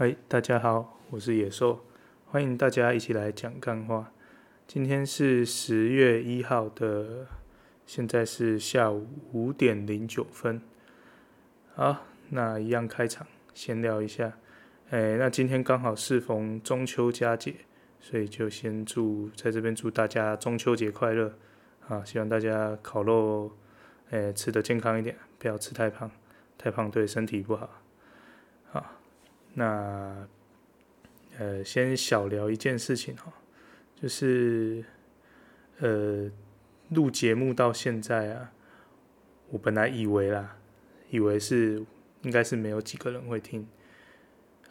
嗨，大家好，我是野兽，欢迎大家一起来讲干话。今天是十月一号的，现在是下午五点零九分。好，那一样开场，闲聊一下。哎，那今天刚好适逢中秋佳节，所以就先祝在这边祝大家中秋节快乐啊！希望大家烤肉，哎，吃得健康一点，不要吃太胖，太胖对身体不好。好。那，呃，先小聊一件事情哈，就是，呃，录节目到现在啊，我本来以为啦，以为是应该是没有几个人会听，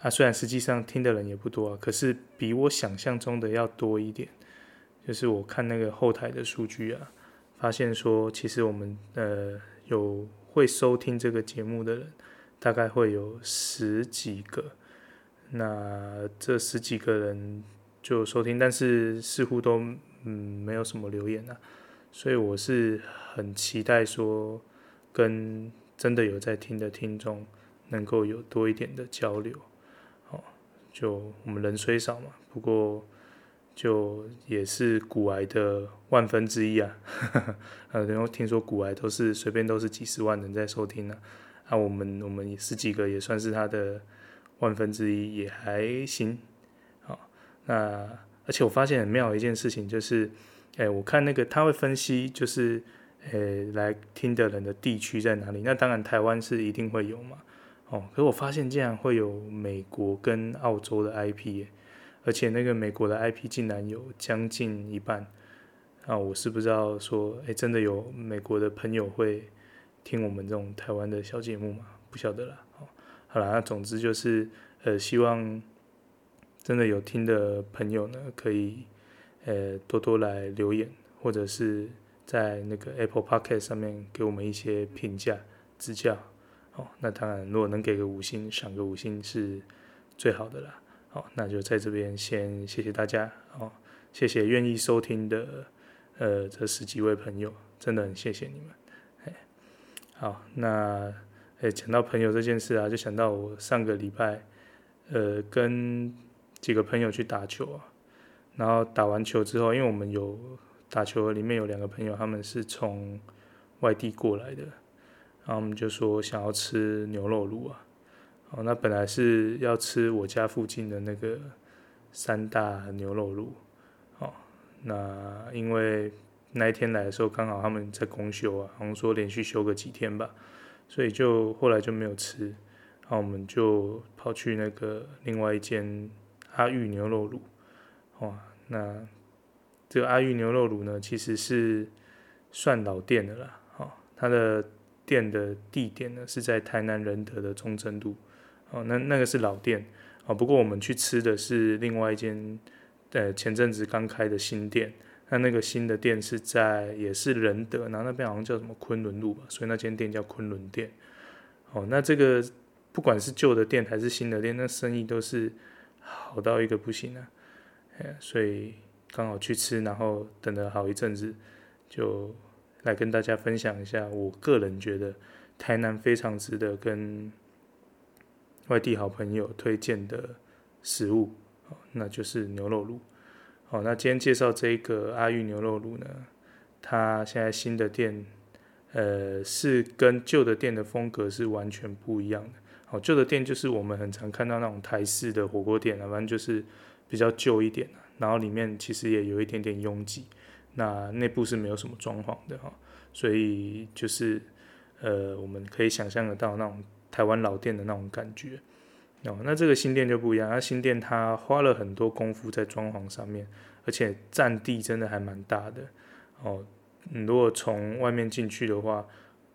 啊，虽然实际上听的人也不多啊，可是比我想象中的要多一点。就是我看那个后台的数据啊，发现说，其实我们呃有会收听这个节目的人。大概会有十几个，那这十几个人就收听，但是似乎都嗯没有什么留言啊，所以我是很期待说跟真的有在听的听众能够有多一点的交流，哦，就我们人虽少嘛，不过就也是股癌的万分之一啊，呃，然后听说股癌都是随便都是几十万人在收听呢，那、我们我们十几个也算是他的万分之一，也还行。好，那而且我发现很妙的一件事情就是，哎、我看那个他会分析，就是，呃、来听的人的地区在哪里。那当然台湾是一定会有嘛。哦，可是我发现竟然会有美国跟澳洲的 IP，而且那个美国的 IP 竟然有将近一半。啊，我是不知道说，哎、真的有美国的朋友会。听我们这种台湾的小节目嘛，不晓得啦。好，好啦，那总之就是，呃，希望真的有听的朋友呢，可以，呃，多多来留言，或者是在那个 Apple Podcast 上面给我们一些评价、指教。哦，那当然，如果能给个五星，赏个五星是最好的啦。好，那就在这边先谢谢大家。哦，谢谢愿意收听的，呃，这十几位朋友，真的很谢谢你们。好，那诶，讲到朋友这件事啊，就想到我上个礼拜，呃，跟几个朋友去打球啊，然后打完球之后，因为我们有打球，里面有两个朋友，他们是从外地过来的，然后我们就说想要吃牛肉卤啊，哦，那本来是要吃我家附近的那个三大牛肉卤，哦，那因为。那一天来的时候，刚好他们在公休啊，好像说连续休个几天吧，所以就后来就没有吃，然后我们就跑去那个另外一间阿裕牛肉卤，哇，那这个阿裕牛肉卤呢，其实是算老店的啦，哦，它的店的地点呢是在台南仁德的中正路，哦，那那个是老店，哦，不过我们去吃的是另外一间，呃，前阵子刚开的新店。那那个新的店是在也是仁德，然后那边好像叫什么昆仑路吧，所以那间店叫昆仑店。哦，那这个不管是旧的店还是新的店，那生意都是好到一个不行啊。哎，所以刚好去吃，然后等了好一阵子，就来跟大家分享一下，我个人觉得台南非常值得跟外地好朋友推荐的食物，那就是牛肉炉。好，那今天介绍这个阿裕牛肉炉呢，它现在新的店，呃，是跟旧的店的风格是完全不一样的。好，旧的店就是我们很常看到那种台式的火锅店啊，反正就是比较旧一点，然后里面其实也有一点点拥挤，那内部是没有什么装潢的哈，所以就是呃，我们可以想象得到那种台湾老店的那种感觉。哦，那这个新店就不一样，那新店它花了很多功夫在装潢上面，而且占地真的还蛮大的。哦，你如果从外面进去的话，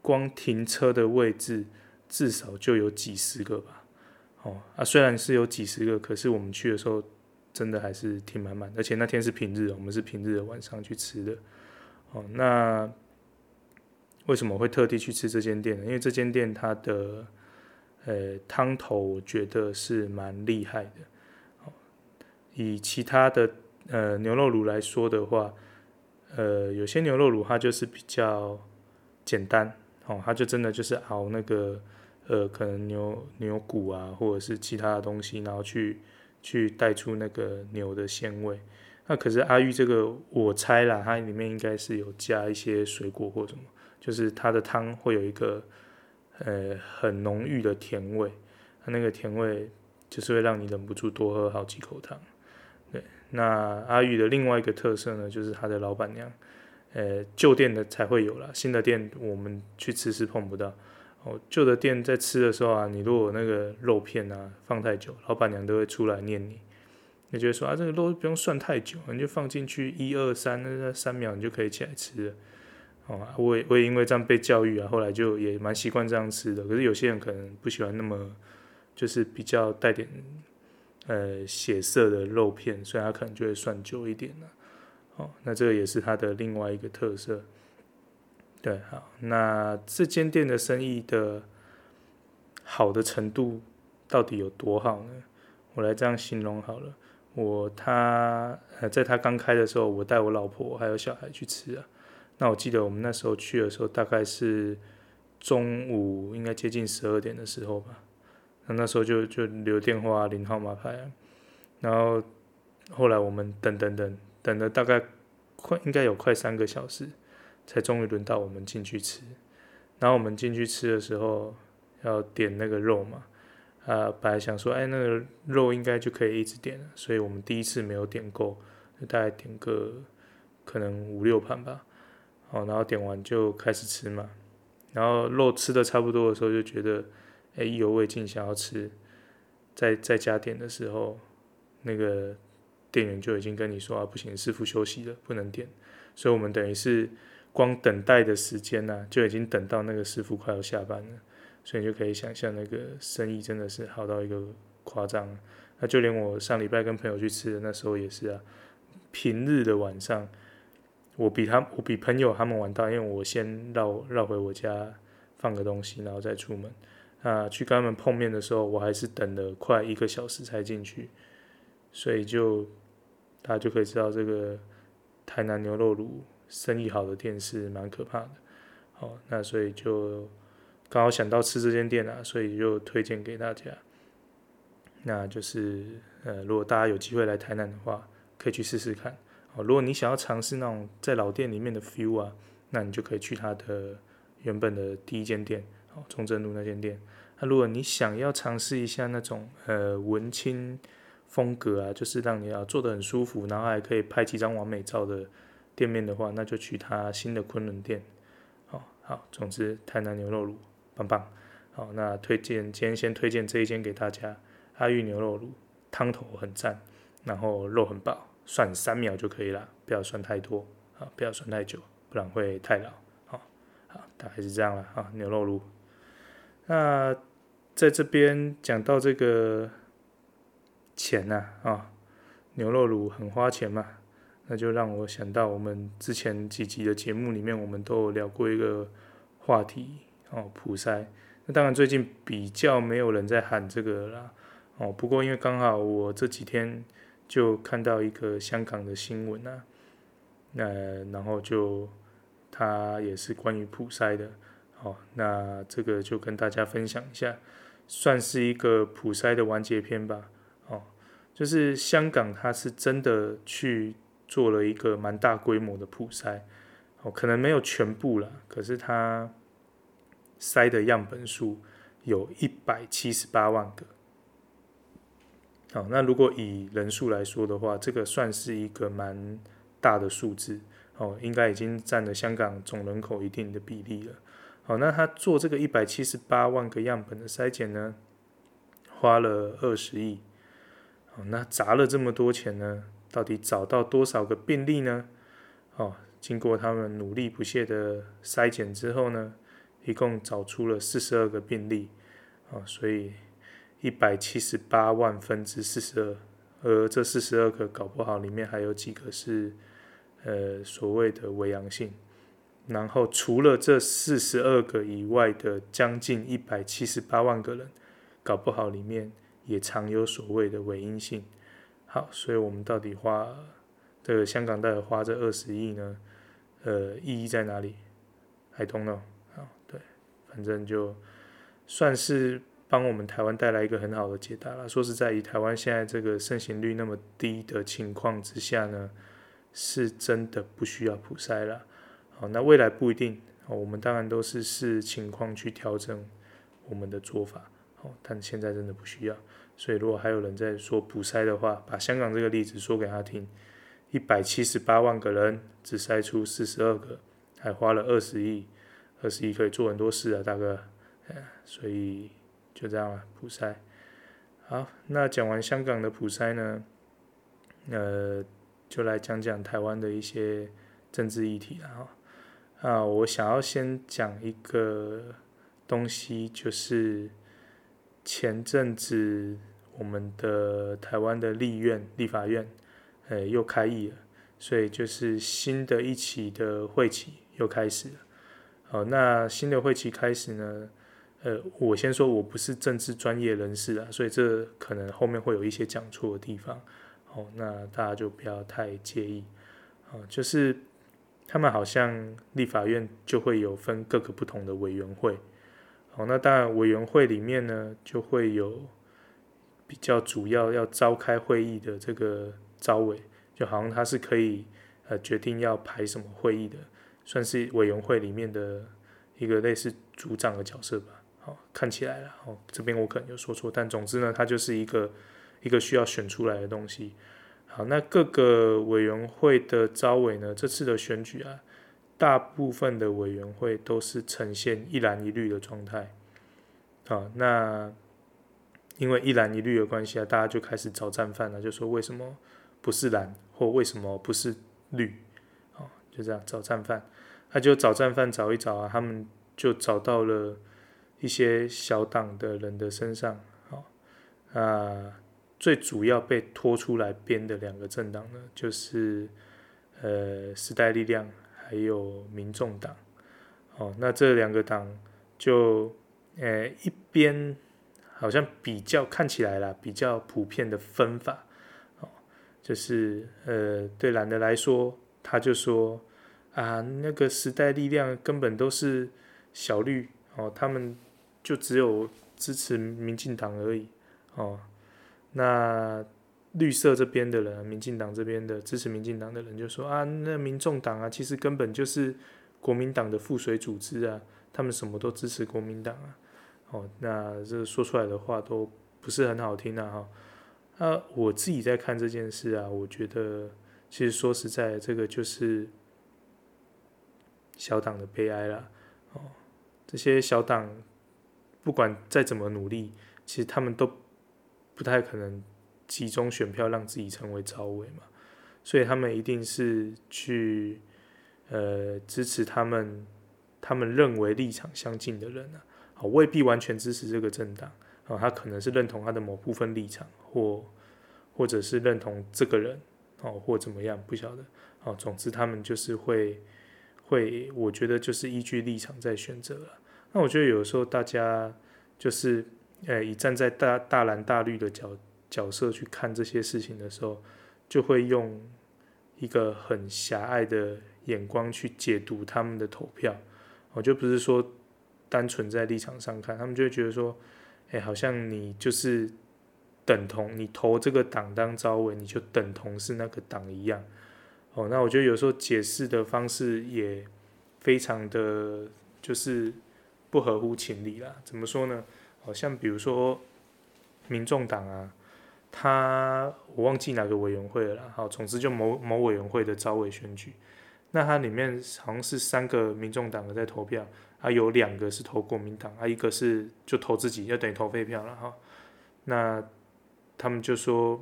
光停车的位置至少就有几十个吧。哦，啊，虽然是有几十个，可是我们去的时候真的还是挺满满的，而且那天是平日，我们是平日的晚上去吃的。哦，那为什么会特地去吃这间店呢？因为这间店它的。呃，汤头我觉得是蛮厉害的。以其他的呃牛肉炉来说的话，呃，有些牛肉炉它就是比较简单，哦，它就真的就是熬那个呃，可能牛牛骨啊，或者是其他的东西，然后去去带出那个牛的鲜味。那可是阿玉这个，我猜啦，它里面应该是有加一些水果或什么，就是它的汤会有一个呃很浓郁的甜味，它那个甜味就是会让你忍不住多喝好几口汤。对，那阿裕的另外一个特色呢，就是它的老板娘，呃，旧店的才会有啦，新的店我们去吃是碰不到。哦，旧的店在吃的时候啊，你如果那个肉片啊放太久，老板娘都会出来念你。你觉得说啊，这个肉不用涮太久，你就放进去一二三，那三秒你就可以起来吃了。哦，我也我也因为这样被教育啊，后来就也蛮习惯这样吃的。可是有些人可能不喜欢那么，就是比较带点呃血色的肉片，所以他可能就会涮久一点了。哦，那这个也是它的另外一个特色。对，好，那这间店的生意的好的程度到底有多好呢？我来这样形容好了。我他呃，在他刚开的时候，我带我老婆还有小孩去吃啊。那我记得我们那时候去的时候，大概是中午应该接近十二点的时候吧。那那时候就就留电话领号码牌。然后后来我们等等等等了大概快应该有快三个小时。才终于轮到我们进去吃，然后我们进去吃的时候要点那个肉嘛，啊，本来想说，哎，那个肉应该就可以一直点了，所以我们第一次没有点够，就大概点个可能五六盘吧，哦，然后点完就开始吃嘛，然后肉吃的差不多的时候就觉得，哎，意犹未尽，想要吃，再再加点的时候，那个店员就已经跟你说啊，不行，师傅休息了，不能点，所以我们等于是。光等待的时间呢、啊，就已经等到那个师傅快要下班了，所以你就可以想象那个生意真的是好到一个夸张。那就连我上礼拜跟朋友去吃的那时候也是啊，平日的晚上，我比他我比朋友他们晚到，因为我先绕绕回我家放个东西，然后再出门。啊，去跟他们碰面的时候，我还是等了快一个小时才进去，所以就大家就可以知道这个台南牛肉炉。生意好的店是蛮可怕的，好，那所以就刚好想到吃这间店啊，所以就推荐给大家。那就是呃，如果大家有机会来台南的话，可以去试试看。哦，如果你想要尝试那种在老店里面的 feel 啊，那你就可以去它的原本的第一间店，哦，中正路那间店。那如果你想要尝试一下那种呃文青风格啊，就是让你要坐得很舒服，然后还可以拍几张完美照的。店面的话，那就去他新的昆仑店。好好，总之台南牛肉卤棒棒。好，那推荐今天先推荐这一间给大家，阿裕牛肉卤，汤头很赞，然后肉很饱，算三秒就可以了，不要算太多，啊，不要算太久，不然会太老。好，好，大概是这样了啊，牛肉炉。那在这边讲到这个钱呐，啊，牛肉炉很花钱嘛。那就让我想到我们之前几集的节目里面，我们都有聊过一个话题哦，普筛。那当然最近比较没有人在喊这个啦哦。不过因为刚好我这几天就看到一个香港的新闻啊，那然后就它也是关于普筛的哦。那这个就跟大家分享一下，算是一个普筛的完结篇吧哦。就是香港它是真的去。做了一个蛮大规模的普筛，哦，可能没有全部了，可是它筛的样本数有一百七十八万个。好，那如果以人数来说的话，这个算是一个蛮大的数字，哦，应该已经占了香港总人口一定的比例了。好，那他做这个一百七十八万个样本的筛检呢，花了二十亿。好，那砸了这么多钱呢？到底找到多少个病例呢？哦，经过他们努力不懈的筛检之后呢，一共找出了四十二个病例。哦，所以一百七十八万分之四十二，而这四十二个搞不好里面还有几个是呃所谓的伪阳性。然后除了这四十二个以外的将近一百七十八万个人，搞不好里面也藏有所谓的伪阴性。好，所以我们到底花这个香港到底花这二十亿呢？呃，意义在哪里？I don't know。好，对，反正就算是帮我们台湾带来一个很好的解答了。说实在，以台湾现在这个盛行率那么低的情况之下呢，是真的不需要普筛了。好，那未来不一定，我们当然都是视情况去调整我们的做法。好，但现在真的不需要。所以，如果还有人在说普筛的话，把香港这个例子说给他听，一百七十八万个人只筛出四十二个，还花了二十亿，二十亿可以做很多事啊，大哥。所以就这样了，普筛。好，那讲完香港的普筛呢，呃，就来讲讲台湾的一些政治议题了哈。啊，我想要先讲一个东西，就是。前阵子，我们的台湾的立院、立法院，呃，又开议了，所以就是新的一期的会期又开始了。好，那新的会期开始呢，呃，我先说我不是政治专业人士啊，所以这可能后面会有一些讲错的地方，好，那大家就不要太介意。好，就是他们好像立法院就会有分各个不同的委员会。好，那当然，委员会里面呢，就会有比较主要要召开会议的这个招委，就好像他是可以呃决定要排什么会议的，算是委员会里面的一个类似组长的角色吧。看起来了，哦，这边我可能有说错，但总之呢，它就是一个一个需要选出来的东西。好，那各个委员会的招委呢，这次的选举啊。大部分的委员会都是呈现一蓝一绿的状态，好，那因为一蓝一绿的关系啊，大家就开始找战犯了，就说为什么不是蓝，或为什么不是绿，好，就这样找战犯，他就找战犯找一找啊，他们就找到了一些小党的人的身上，好，啊，最主要被拖出来编的两个政党呢，就是呃时代力量。还有民众党，哦，那这两个党就，呃，一边好像比较看起来啦，比较普遍的分法，哦，就是呃，对蓝的来说，他就说啊，那个时代力量根本都是小绿，哦，他们就只有支持民进党而已，哦，那。绿色这边的人，民进党这边的支持民进党的人就说啊，那民众党啊，其实根本就是国民党的附水组织啊，他们什么都支持国民党啊。哦，那这说出来的话都不是很好听啊。哈，啊，我自己在看这件事啊，我觉得其实说实在，这个就是小党的悲哀啦。哦，这些小党不管再怎么努力，其实他们都不太可能。集中选票让自己成为召委嘛，所以他们一定是去呃支持他们他们认为立场相近的人啊，好，未必完全支持这个政党啊，他可能是认同他的某部分立场，或或者是认同这个人哦，或怎么样不晓得哦，总之他们就是会会，我觉得就是依据立场在选择了。那我觉得有时候大家就是呃以站在大大蓝大绿的角。角色去看这些事情的时候，就会用一个很狭隘的眼光去解读他们的投票。我就不是说单纯在立场上看，他们就会觉得说，哎，好像你就是等同你投这个党当招委，你就等同是那个党一样。哦，那我觉得有时候解释的方式也非常的就是不合乎情理啦。怎么说呢？好像比如说民众党啊。他我忘记哪个委员会了，好，总之就某某委员会的招委选举，那它里面好像是三个民众党的在投票，啊，有两个是投国民党，啊，一个是就投自己，就等于投废票了哈。那他们就说，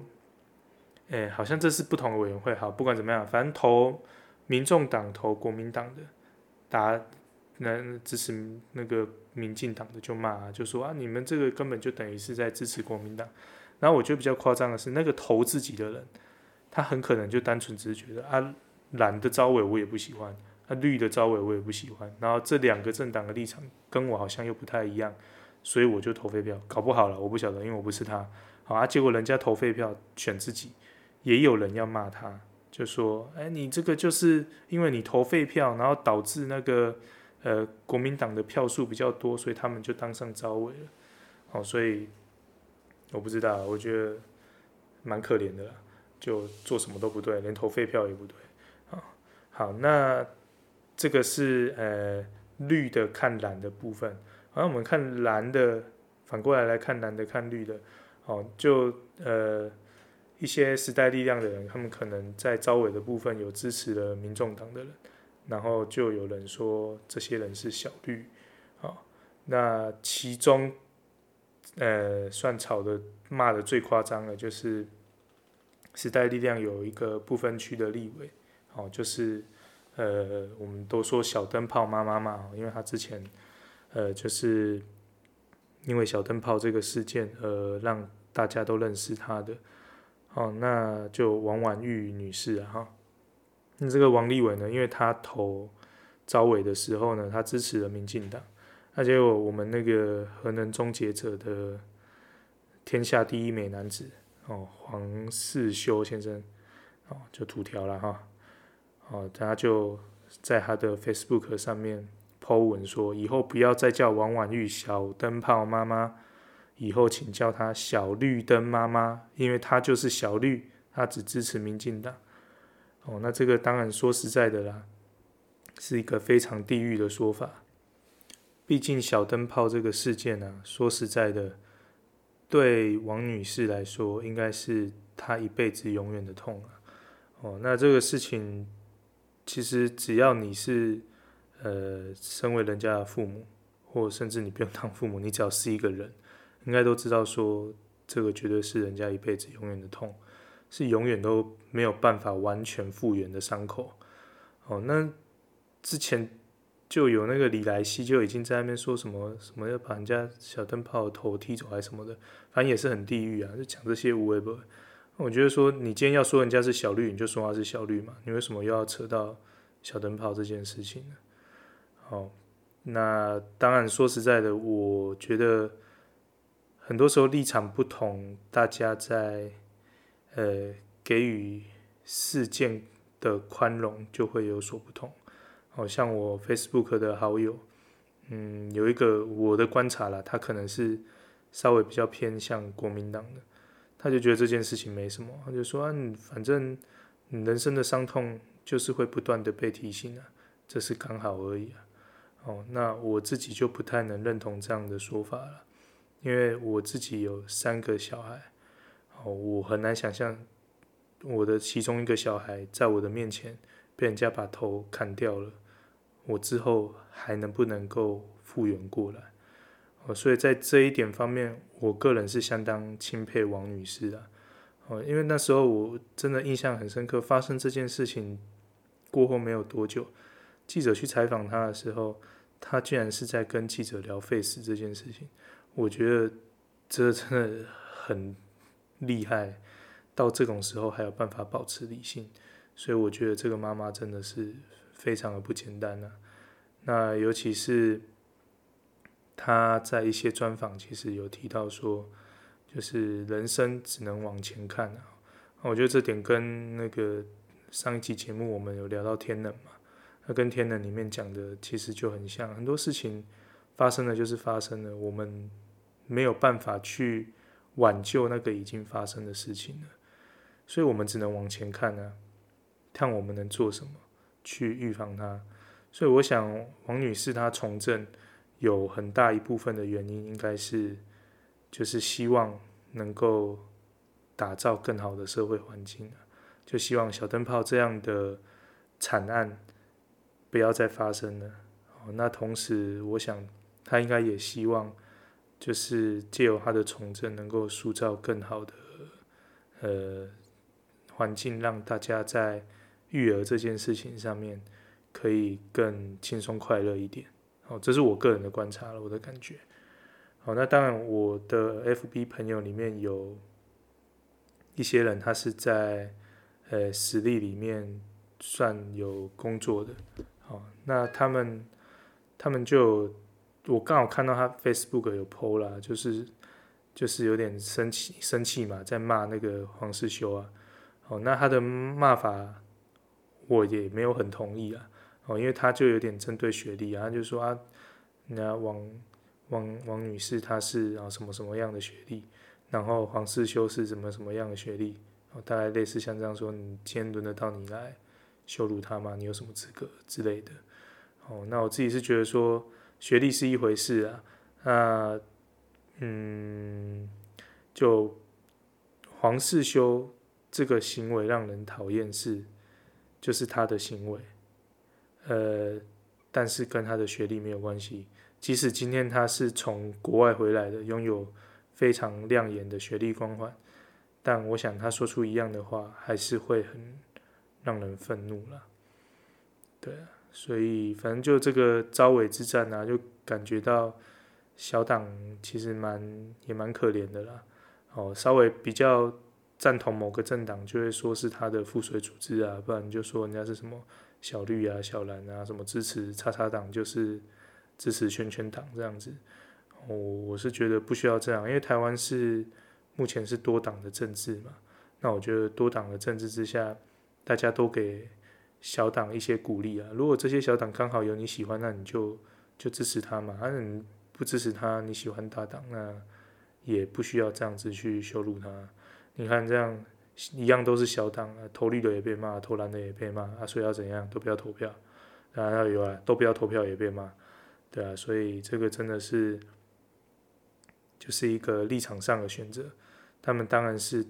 哎、好像这是不同的委员会，好，不管怎么样，反正投民众党投国民党的，打那支持那个民进党的就骂，就说啊，你们这个根本就等于是在支持国民党。然后我觉得比较夸张的是，那个投自己的人，他很可能就单纯只是觉得啊，蓝的招委我也不喜欢，啊绿的招委我也不喜欢，然后这两个政党的立场跟我好像又不太一样，所以我就投废票。搞不好了，我不晓得，因为我不是他。好啊，结果人家投废票选自己，也有人要骂他，就说，哎，你这个就是因为你投废票，然后导致那个呃国民党的票数比较多，所以他们就当上招委了。哦，所以我不知道，我觉得蛮可怜的，就做什么都不对，连投废票也不对。啊，好，那这个是呃绿的看蓝的部分，好，那我们看蓝的，反过来来看蓝的看绿的，哦，就呃一些时代力量的人，他们可能在招委的部分有支持了民众党的人，然后就有人说这些人是小绿，好，那其中。呃，算吵的骂的最夸张的，就是时代力量有一个不分区的立委，哦，就是呃，我们都说小灯泡妈妈嘛，因为他之前呃，就是因为小灯泡这个事件，呃，让大家都认识他的，哦，那就王婉玉女士啊，哈，那这个王立伟呢，因为他投招委的时候呢，他支持了民进党。那结果我们那个核能终结者的天下第一美男子哦，黄世修先生哦，就吐条了哈，哦，他就在他的 Facebook 上面 po 文说，以后不要再叫王婉玉小灯泡妈妈，以后请叫她小绿灯妈妈，因为她就是小绿，她只支持民进党。哦，那这个当然说实在的啦，是一个非常地狱的说法。毕竟小灯泡这个事件啊，说实在的，对王女士来说，应该是她一辈子永远的痛啊。哦，那这个事情，其实只要你是呃，身为人家的父母，或甚至你不用当父母，你只要是一个人，应该都知道说，这个绝对是人家一辈子永远的痛，是永远都没有办法完全复原的伤口。哦，那之前。就有那个李莱西就已经在那边说什么什么要把人家小灯泡头踢走还是什么的，反正也是很地狱啊，就讲这些无谓不。我觉得说你今天要说人家是小绿，你就说他是小绿嘛，你为什么又要扯到小灯泡这件事情呢？哦，那当然说实在的，我觉得很多时候立场不同，大家在呃给予事件的宽容就会有所不同。好像我 Facebook 的好友，嗯，有一个我的观察啦，他可能是稍微比较偏向国民党的，他就觉得这件事情没什么，他就说啊，你反正人生的伤痛就是会不断的被提醒啊，这是刚好而已啊。哦，那我自己就不太能认同这样的说法了，因为我自己有三个小孩，哦，我很难想象我的其中一个小孩在我的面前被人家把头砍掉了。我之后还能不能够复原过来？哦，所以在这一点方面，我个人是相当钦佩王女士的。哦，因为那时候我真的印象很深刻，发生这件事情过后没有多久，记者去采访她的时候，她居然是在跟记者聊废死这件事情。我觉得这真的很厉害，到这种时候还有办法保持理性，所以我觉得这个妈妈真的是。非常的不简单呢、啊，那尤其是他在一些专访，其实有提到说，就是人生只能往前看啊。我觉得这点跟那个上一期节目我们有聊到天冷嘛，那跟天冷里面讲的其实就很像，很多事情发生了就是发生了，我们没有办法去挽救那个已经发生的事情了，所以我们只能往前看啊，看我们能做什么。去预防它，所以我想王女士她从政有很大一部分的原因，应该是就是希望能够打造更好的社会环境，就希望小灯泡这样的惨案不要再发生了。那同时，我想她应该也希望，就是借由他的从政，能够塑造更好的呃环境，让大家在。育儿这件事情上面可以更轻松快乐一点，好，这是我个人的观察了，我的感觉。好，那当然我的 FB 朋友里面有一些人，他是在呃实力里面算有工作的，好，那他们他们就我刚好看到他 Facebook 有 PO 啦，就是就是有点生气生气嘛，在骂那个黄世修啊，哦，那他的骂法。我也没有很同意啊，哦，因为他就有点针对学历啊，他就说啊，那王王王女士她是啊什么什么样的学历，然后黄世修是什么什么样的学历，哦，大概类似像这样说，你今天轮得到你来羞辱他吗？你有什么资格之类的？哦，那我自己是觉得说学历是一回事啊，那嗯，就黄世修这个行为让人讨厌是，就是他的行为。呃，但是跟他的学历没有关系。即使今天他是从国外回来的，拥有非常亮眼的学历光环，但我想他说出一样的话，还是会很让人愤怒了。对啊，所以反正就这个招尾之战啊，就感觉到小党其实蛮也蛮可怜的啦。哦，稍微比较赞同某个政党，就会说是他的附水组织啊，不然就说人家是什么。小绿啊，小蓝啊，什么支持叉叉党就是支持圈圈党这样子，我我是觉得不需要这样，因为台湾是目前是多党的政治嘛，那我觉得多党的政治之下，大家都给小党一些鼓励啊。如果这些小党刚好有你喜欢，那你就就支持他嘛。反正你不支持他，你喜欢大党，那也不需要这样子去羞辱他。你看这样。一样都是小党啊，投绿的也被骂，投蓝的也被骂啊，所以要怎样都不要投票，然后有啊，都不要投票也被骂，对啊，所以这个真的是就是一个立场上的选择，他们当然是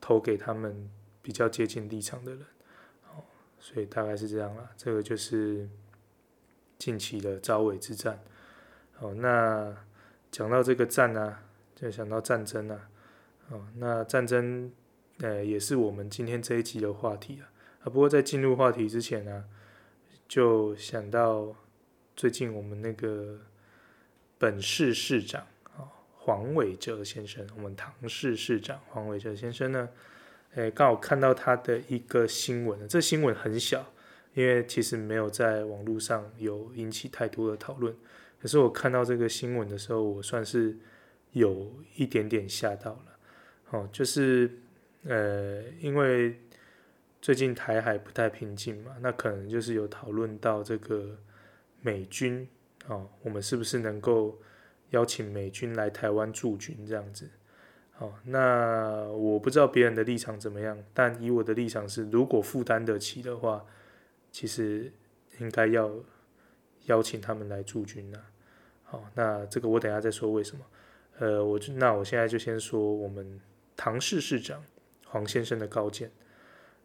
投给他们比较接近立场的人，所以大概是这样啦，这个就是近期的朝尾之战，哦，那讲到这个战啊，就想到战争啊，哦，那战争。呃，也是我们今天这一集的话题啊。啊，不过在进入话题之前呢，就想到最近我们那个本市市长啊，黄伟哲先生，我们唐市市长黄伟哲先生呢，诶，刚好看到他的一个新闻，这新闻很小，因为其实没有在网络上有引起太多的讨论。可是我看到这个新闻的时候，我算是有一点点吓到了。哦，就是。呃，因为最近台海不太平静嘛，那可能就是有讨论到这个美军哦，我们是不是能够邀请美军来台湾驻军这样子？哦，那我不知道别人的立场怎么样，但以我的立场是，如果负担得起的话，其实应该要邀请他们来驻军呐。好，那这个我等下再说为什么。呃，我就那我现在就先说我们唐市市长。黄先生的高见，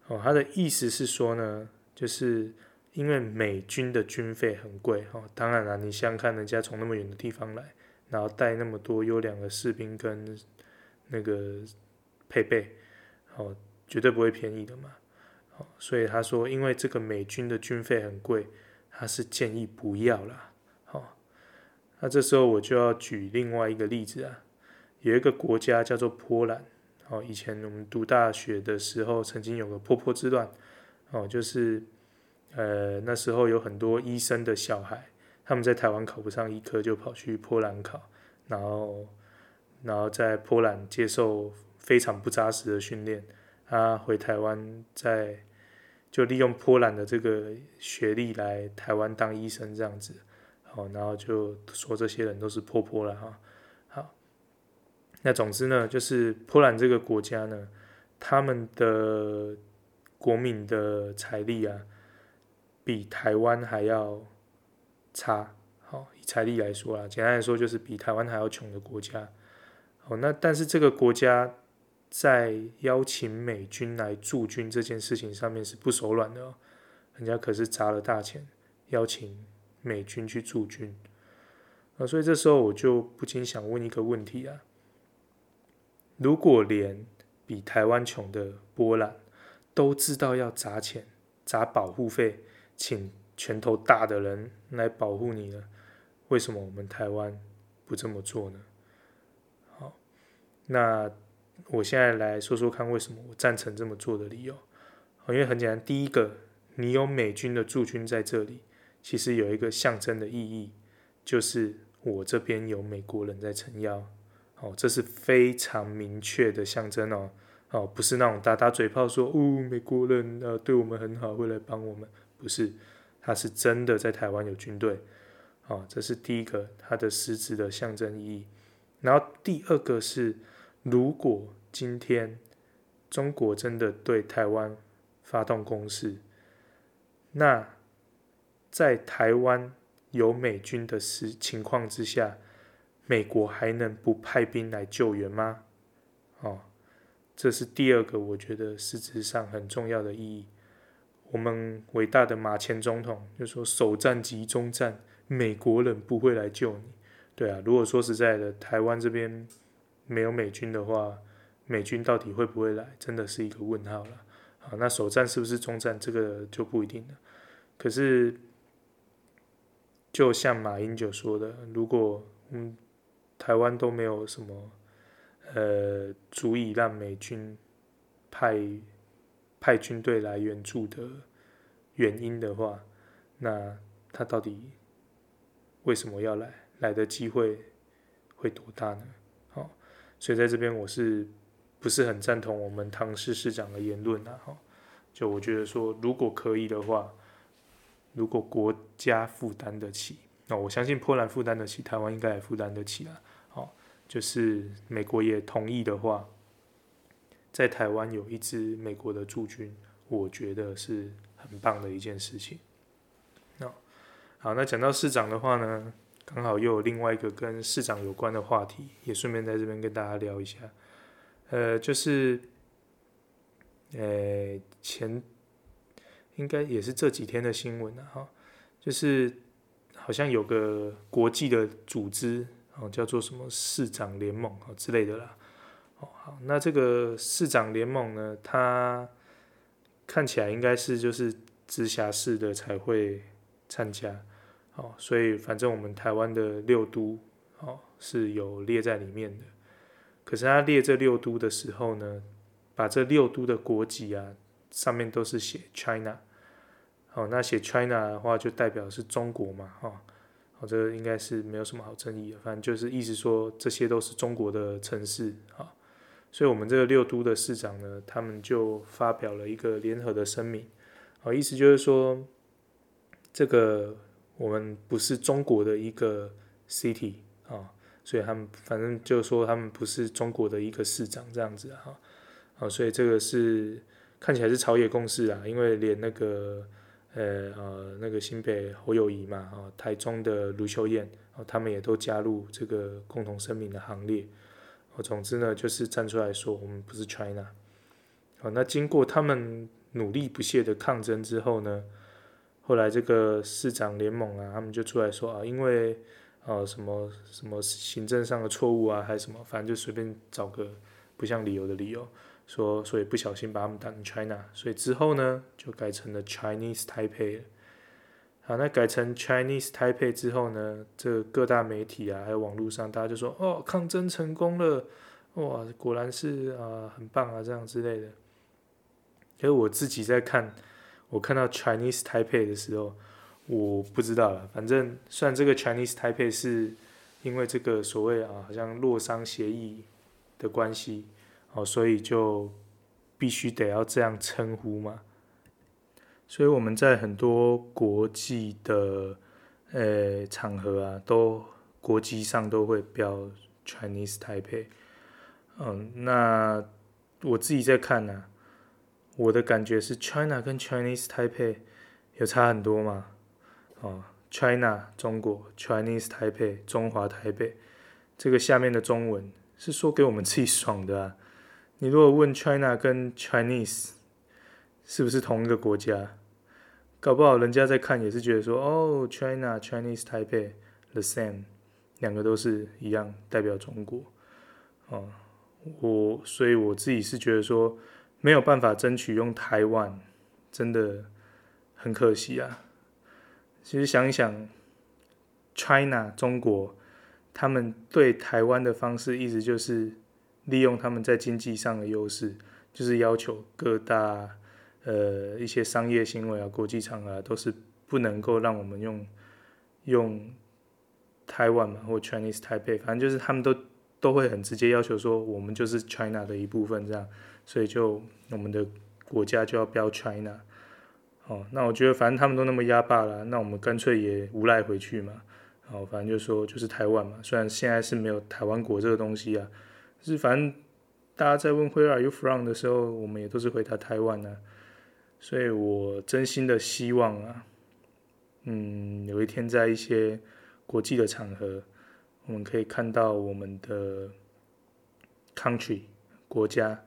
哦，他的意思是说呢，就是因为美军的军费很贵，哦，当然了，你想想看，人家从那么远的地方来，然后带那么多优良的士兵跟那个配备，哦，绝对不会便宜的嘛，哦，所以他说，因为这个美军的军费很贵，他是建议不要啦，哦，那这时候我就要举另外一个例子啊，有一个国家叫做波兰。哦，以前我们读大学的时候，曾经有个波波之乱，哦，就是，呃，那时候有很多医生的小孩，他们在台湾考不上医科，就跑去波兰考，然后，然后在波兰接受非常不扎实的训练，他回台湾再就利用波兰的这个学历来台湾当医生这样子，哦，然后就说这些人都是波波了哈。好那总之呢，就是波兰这个国家呢，他们的国民的财力啊，比台湾还要差。好，以财力来说啊，简单来说就是比台湾还要穷的国家。哦，那但是这个国家在邀请美军来驻军这件事情上面是不手软的哦，人家可是砸了大钱邀请美军去驻军。啊，所以这时候我就不禁想问一个问题啊。如果连比台湾穷的波兰都知道要砸钱、砸保护费，请拳头大的人来保护你了，为什么我们台湾不这么做呢？那我现在来说说看，为什么我赞成这么做的理由。因为很简单，第一个，你有美军的驻军在这里，其实有一个象征的意义，就是我这边有美国人在撑腰。哦，这是非常明确的象征哦，哦，不是那种打打嘴炮说，哦，美国人呃对我们很好，会来帮我们，不是，他是真的在台湾有军队，哦，这是第一个它的实质的象征意义。然后第二个是，如果今天中国真的对台湾发动攻势，那在台湾有美军的时情况之下，美国还能不派兵来救援吗？哦，这是第二个我觉得实质上很重要的意义。我们伟大的马前总统就说：“首战即终战，美国人不会来救你。”对啊，如果说实在的，台湾这边没有美军的话，美军到底会不会来，真的是一个问号了。好，那首战是不是终战，这个就不一定了。可是，就像马英九说的，如果嗯台湾都没有什么呃足以让美军派派军队来援助的原因的话，那他到底为什么要来？来的机会会多大呢？所以在这边我是不是很赞同我们唐市市长的言论啊？哈，就我觉得说，如果可以的话，如果国家负担得起，那我相信波兰负担得起，台湾应该也负担得起啊。好，就是美国也同意的话，在台湾有一支美国的驻军，我觉得是很棒的一件事情。那好，那讲到市长的话呢？刚好又有另外一个跟市长有关的话题，也顺便在这边跟大家聊一下。呃，就是，呃，前应该也是这几天的新闻了哈，就是好像有个国际的组织哦，叫做什么市长联盟啊之类的啦。哦，好，那这个市长联盟呢，它看起来应该是就是直辖市的才会参加。哦，所以反正我们台湾的六都哦是有列在里面的，可是他列这六都的时候呢，把这六都的国籍啊上面都是写 China，哦，那写 China 的话就代表是中国嘛，哈，哦，这个应该是没有什么好争议的，反正就是意思说这些都是中国的城市啊，所以我们这个六都的市长呢，他们就发表了一个联合的声明，哦，意思就是说这个。我们不是中国的一个 city 啊，所以他们反正就说他们不是中国的一个市长这样子哈，啊，所以这个是看起来是朝野共识啊，因为连那个呃呃那个新北侯友宜嘛，啊，台中的卢秀燕，哦，他们也都加入这个共同声明的行列，哦，总之呢就是站出来说我们不是 China，好，那经过他们努力不懈的抗争之后呢，后来这个市长联盟啊，他们就出来说啊，因为啊什么什么行政上的错误啊，还是什么，反正就随便找个不像理由的理由，说所以不小心把他们当成 China，所以之后呢就改成了 Chinese Taipei。好，那改成 Chinese Taipei 之后呢，这各大媒体啊，还有网络上，大家就说哦，抗争成功了，哇，果然是啊很棒啊这样之类的。因为我自己在看。我看到 Chinese Taipei 的时候，我不知道了。反正，虽然这个 Chinese Taipei 是因为这个所谓啊，好像洛桑协议的关系，哦，所以就必须得要这样称呼嘛。所以我们在很多国际的呃场合啊，都国际上都会标 Chinese Taipei。嗯，那我自己在看呢、我的感觉是，China 跟 Chinese Taipei 有差很多吗？哦，China 中国，Chinese Taipei 中华台北，这个下面的中文是说给我们自己爽的啊。你如果问 China 跟 Chinese 是不是同一个国家，搞不好人家在看也是觉得说，哦，China Chinese Taipei the same，两个都是一样，代表中国。哦，我所以我自己是觉得说。没有办法争取用台湾，真的很可惜啊。其实想一想，China 中国，他们对台湾的方式一直就是利用他们在经济上的优势，就是要求各大呃一些商业行为啊、国际场啊，都是不能够让我们用用台湾嘛，或 Chinese Taipei，反正就是他们都都会很直接要求说，我们就是 China 的一部分这样。所以就我们的国家就要标 China，哦，那我觉得反正他们都那么压霸了，那我们干脆也无赖回去嘛。哦，反正就说就是台湾嘛，虽然现在是没有台湾国这个东西啊，是反正大家在问 Where are you from 的时候，我们也都是回答台湾啊。所以我真心的希望啊，嗯，有一天在一些国际的场合，我们可以看到我们的 country 国家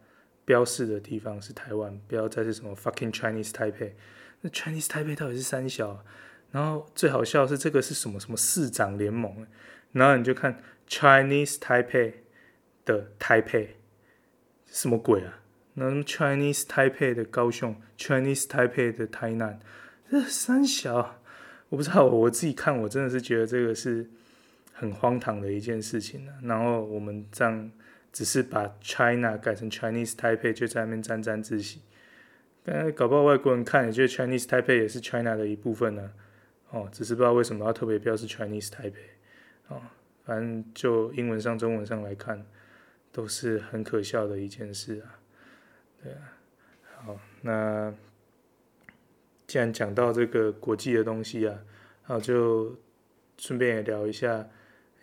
标示的地方是台湾，不要再是什么 fucking Chinese Taipei。那 Chinese Taipei 到底是三小？然后最好笑是这个是什么什么市长联盟？然后你就看 Chinese Taipei 的 Taipei，，什么鬼啊？那 Chinese Taipei 的高雄，Chinese Taipei 的台南，这三小，我不知道，我自己看我真的是觉得这个是很荒唐的一件事情，啊、然后我们这样只是把 China 改成 Chinese Taipei，就在那边沾沾自喜。但搞不好外国人看也觉得 Chinese Taipei 也是 China 的一部分呢，哦，只是不知道为什么要特别标示 Chinese Taipei。哦，反正就英文上、中文上来看，都是很可笑的一件事啊。对啊，好，那既然讲到这个国际的东西啊，好，就顺便也聊一下，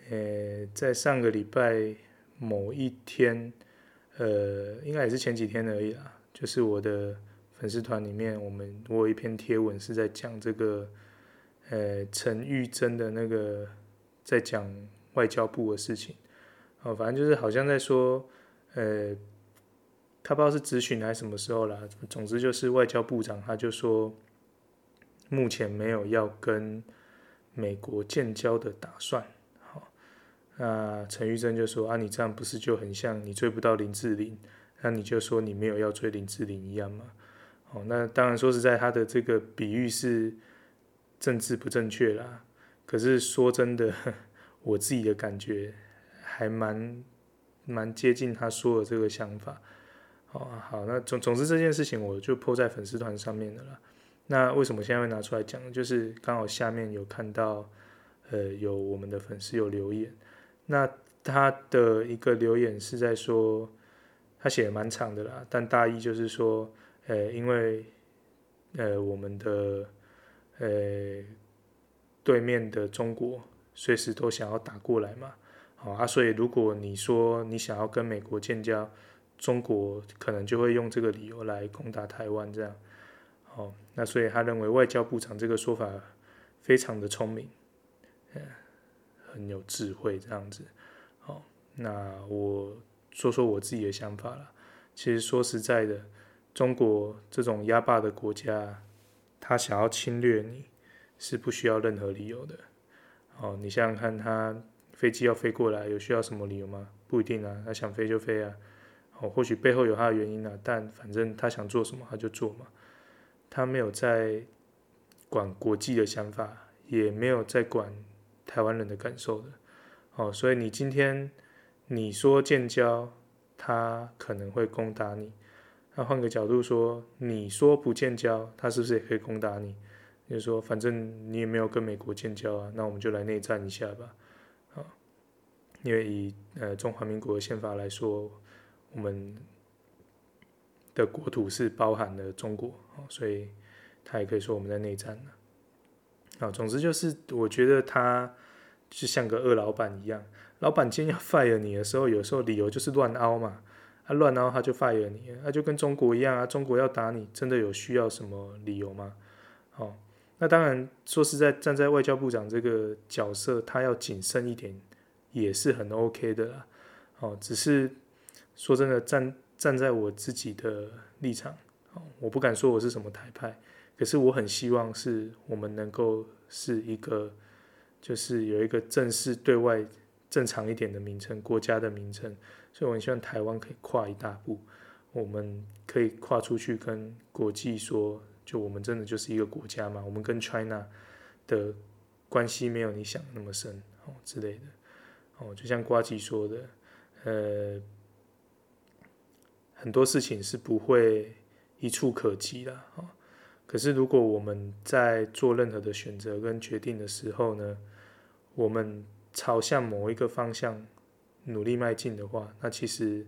呃，在上个礼拜某一天，呃，应该也是前几天而已啦，就是我的粉丝团里面，我们我有一篇贴文是在讲这个，呃，陈玉珍的那个在讲外交部的事情，哦，反正就是好像在说，呃。他不知道是咨询还是什么时候啦，总之就是外交部长他就说，目前没有要跟美国建交的打算。那陈玉珍就说啊，你这样不是就很像你追不到林志玲，那你就说你没有要追林志玲一样吗？哦，那当然说实在，他的这个比喻是政治不正确啦。可是说真的，我自己的感觉还蛮蛮接近他说的这个想法。哦，好，那总总之这件事情我就 po 在粉丝团上面的了。那为什么现在会拿出来讲？就是刚好下面有看到，呃，有我们的粉丝有留言。那他的一个留言是在说，他写的蛮长的啦，但大意就是说，呃，因为，呃，我们的，呃，对面的中国随时都想要打过来嘛。好啊，所以如果你说你想要跟美国建交，中国可能就会用这个理由来攻打台湾，这样，哦，那所以他认为外交部长这个说法非常的聪明，嗯，很有智慧这样子，好，那我说说我自己的想法了。其实说实在的，中国这种压霸的国家，他想要侵略你是不需要任何理由的。哦，你想想看，他飞机要飞过来，有需要什么理由吗？不一定啊，他想飞就飞啊。哦，或许背后有他的原因呢，但反正他想做什么他就做嘛，他没有在管国际的想法，也没有在管台湾人的感受的。哦，所以你今天你说建交，他可能会攻打你。那换个角度说，你说不建交，他是不是也可以攻打你？就是说，反正你也没有跟美国建交啊，那我们就来内战一下吧。啊，因为以呃中华民国宪法来说。我们的国土是包含了中国，所以他也可以说我们在内战了。啊，总之就是我觉得他就像个恶老板一样，老板今天要 fire 你的时候，有时候理由就是乱凹嘛，他乱凹他就 fire 你，那就跟中国一样啊，中国要打你，真的有需要什么理由吗？哦，那当然说实在，站在外交部长这个角色，他要谨慎一点也是很 OK 的啦。哦，只是。说真的，站站在我自己的立场，哦我不敢说我是什么台派，可是我很希望是我们能够是一个，就是有一个正式对外正常一点的名称，国家的名称，所以我很希望台湾可以跨一大步，我们可以跨出去跟国际说，就我们真的就是一个国家嘛，我们跟 China 的关系没有你想的那么深哦之类的，哦，就像瓜吉说的，呃。很多事情是不会一触可及的。可是，如果我们在做任何的选择跟决定的时候呢，我们朝向某一个方向努力迈进的话，那其实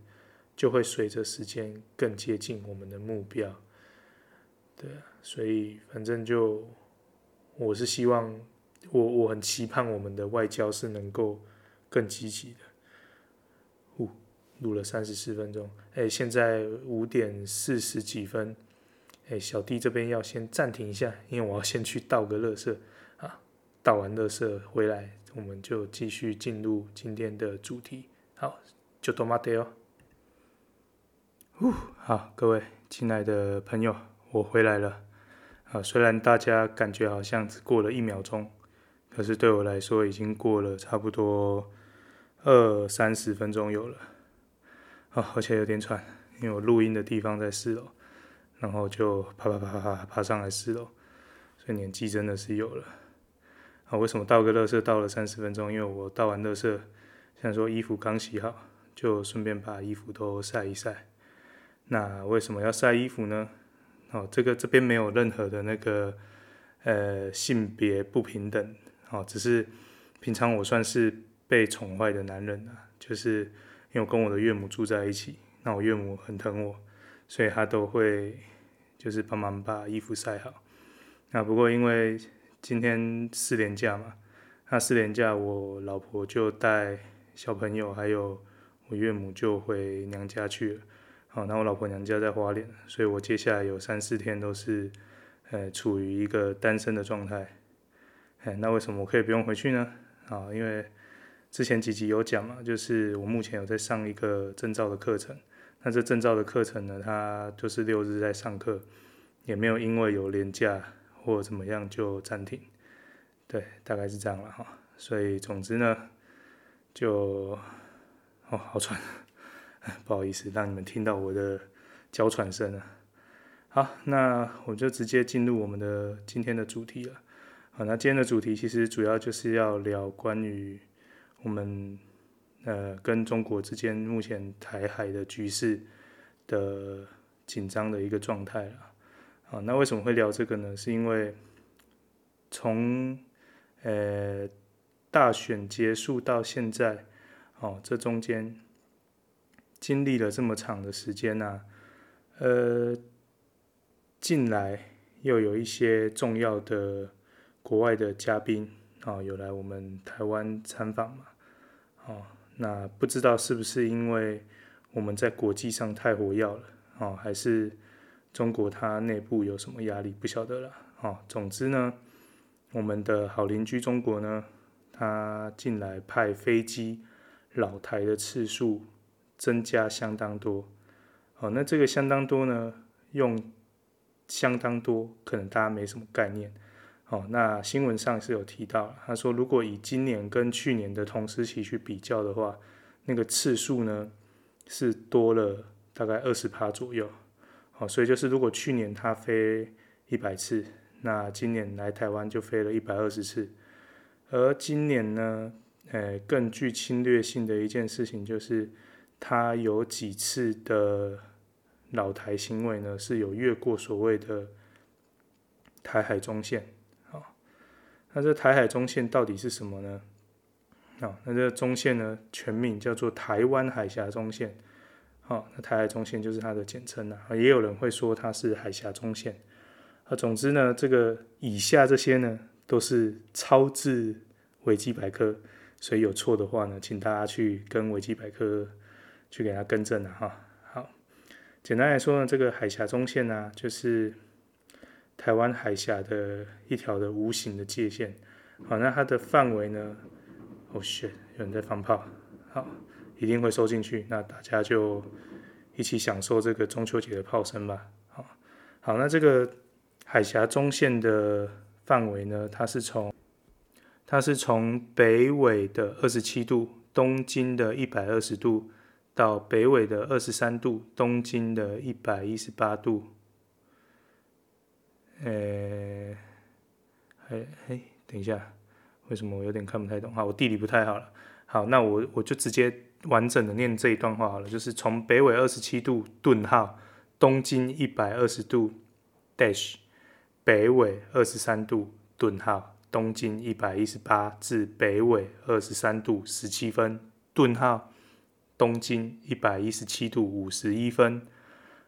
就会随着时间更接近我们的目标。对啊，所以反正就我是希望，我我很期盼我们的外交是能够更积极的。呜，录了三十四分钟，哎，现在五点四十几分，哎，小弟这边要先暂停一下，因为我要先去倒个垃圾啊，倒完垃圾回来，我们就继续进入今天的主题。好，就多马德哦。呜，好，各位亲爱的朋友，我回来了。啊，虽然大家感觉好像只过了一秒钟，可是对我来说已经过了差不多二三十分钟有了。啊，而且有点喘，因为我录音的地方在四楼，然后就爬爬爬爬爬上来四楼，所以年纪真的是有了。啊，为什么倒个垃圾倒了三十分钟？因为我倒完垃圾，想说衣服刚洗好，就顺便把衣服都晒一晒。那为什么要晒衣服呢？哦，这个这边没有任何的那个呃性别不平等，哦，只是平常我算是被宠坏的男人啊，就是因为我跟我的岳母住在一起，那我岳母很疼我，所以她都会就是帮忙把衣服晒好。那不过因为今天四连假嘛，那四连假我老婆就带小朋友还有我岳母就回娘家去了。好，那我老婆娘家在花莲，所以我接下来有三四天都是，呃，处于一个单身的状态。哎，那为什么我可以不用回去呢？啊，因为之前几集有讲嘛，就是我目前有在上一个证照的课程。那这证照的课程呢，它就是六日在上课，也没有因为有连假或怎么样就暂停。对，大概是这样了哈。所以总之呢，就哦，好喘。不好意思，让你们听到我的娇喘声了。好，那我就直接进入我们的今天的主题了。好，那今天的主题其实主要就是要聊关于我们呃跟中国之间目前台海的局势的紧张的一个状态了。好，那为什么会聊这个呢？是因为从呃大选结束到现在，哦，这中间。经历了这么长的时间呐、啊，呃，近来又有一些重要的国外的嘉宾啊、哦，有来我们台湾参访嘛，哦，那不知道是不是因为我们在国际上太活跃了，哦，还是中国它内部有什么压力，不晓得了，哦，总之呢，我们的好邻居中国呢，它近来派飞机扰台的次数。增加相当多，哦，那这个相当多呢，用相当多，可能大家没什么概念，哦，那新闻上是有提到，他说如果以今年跟去年的同时期去比较的话，那个次数呢是多了大概二十趴左右，哦，所以就是如果去年他飞一百次，那今年来台湾就飞了一百二十次，而今年呢，诶，更具侵略性的一件事情就是。他有几次的老台行为呢，是有越过所谓的台海中线。那这台海中线到底是什么呢？好，那这个中线呢，全名叫做台湾海峡中线。好，那台海中线就是它的简称啊。也有人会说它是海峡中线。啊，总之呢，这个以下这些呢，都是抄自维基百科，所以有错的话呢，请大家去跟维基百科。去给它更正了哈。好，简单来说呢，这个海峡中线呢、就是台湾海峡的一条的无形的界限。好，那它的范围呢？哦，shit，有人在放炮。好，一定会收进去。那大家就一起享受这个中秋节的炮声吧。好，好，那这个海峡中线的范围呢，它是从它是从北纬的二十七度，东经的一百二十度。到北纬的二十三度，东经的一百一十八度。呃，哎哎，等一下，为什么我有点看不太懂？哈，我地理不太好了。好，那我我就直接完整的念这一段话好了，就是从北纬二十七度顿号，东经一百二十度 dash，北纬二十三度顿号，东经一百一十八至北纬二十三度十七分顿号。东经一百一十七度五十一分，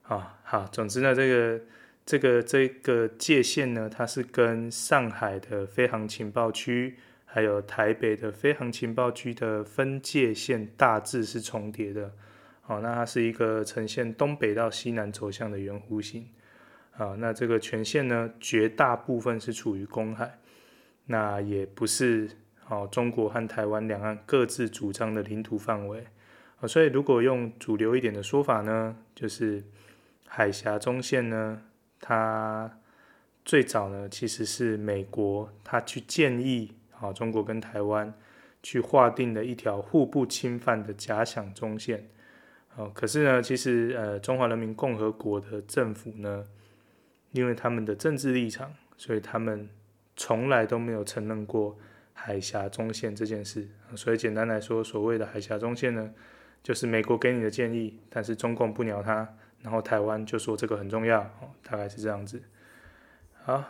啊，好，总之呢，这个这个这个界限呢，它是跟上海的飞航情报区，还有台北的飞航情报区的分界线大致是重叠的。好，那它是一个呈现东北到西南走向的圆弧形。啊，那这个权限呢，绝大部分是处于公海，那也不是好中国和台湾两岸各自主张的领土范围。所以如果用主流一点的说法呢，就是海峡中线呢，它最早呢其实是美国他去建议啊中国跟台湾去划定的一条互不侵犯的假想中线。可是呢，其实呃中华人民共和国的政府呢，因为他们的政治立场，所以他们从来都没有承认过海峡中线这件事。所以简单来说，所谓的海峡中线呢，就是美国给你的建议，但是中共不鸟他，然后台湾就说这个很重要，大概是这样子。好，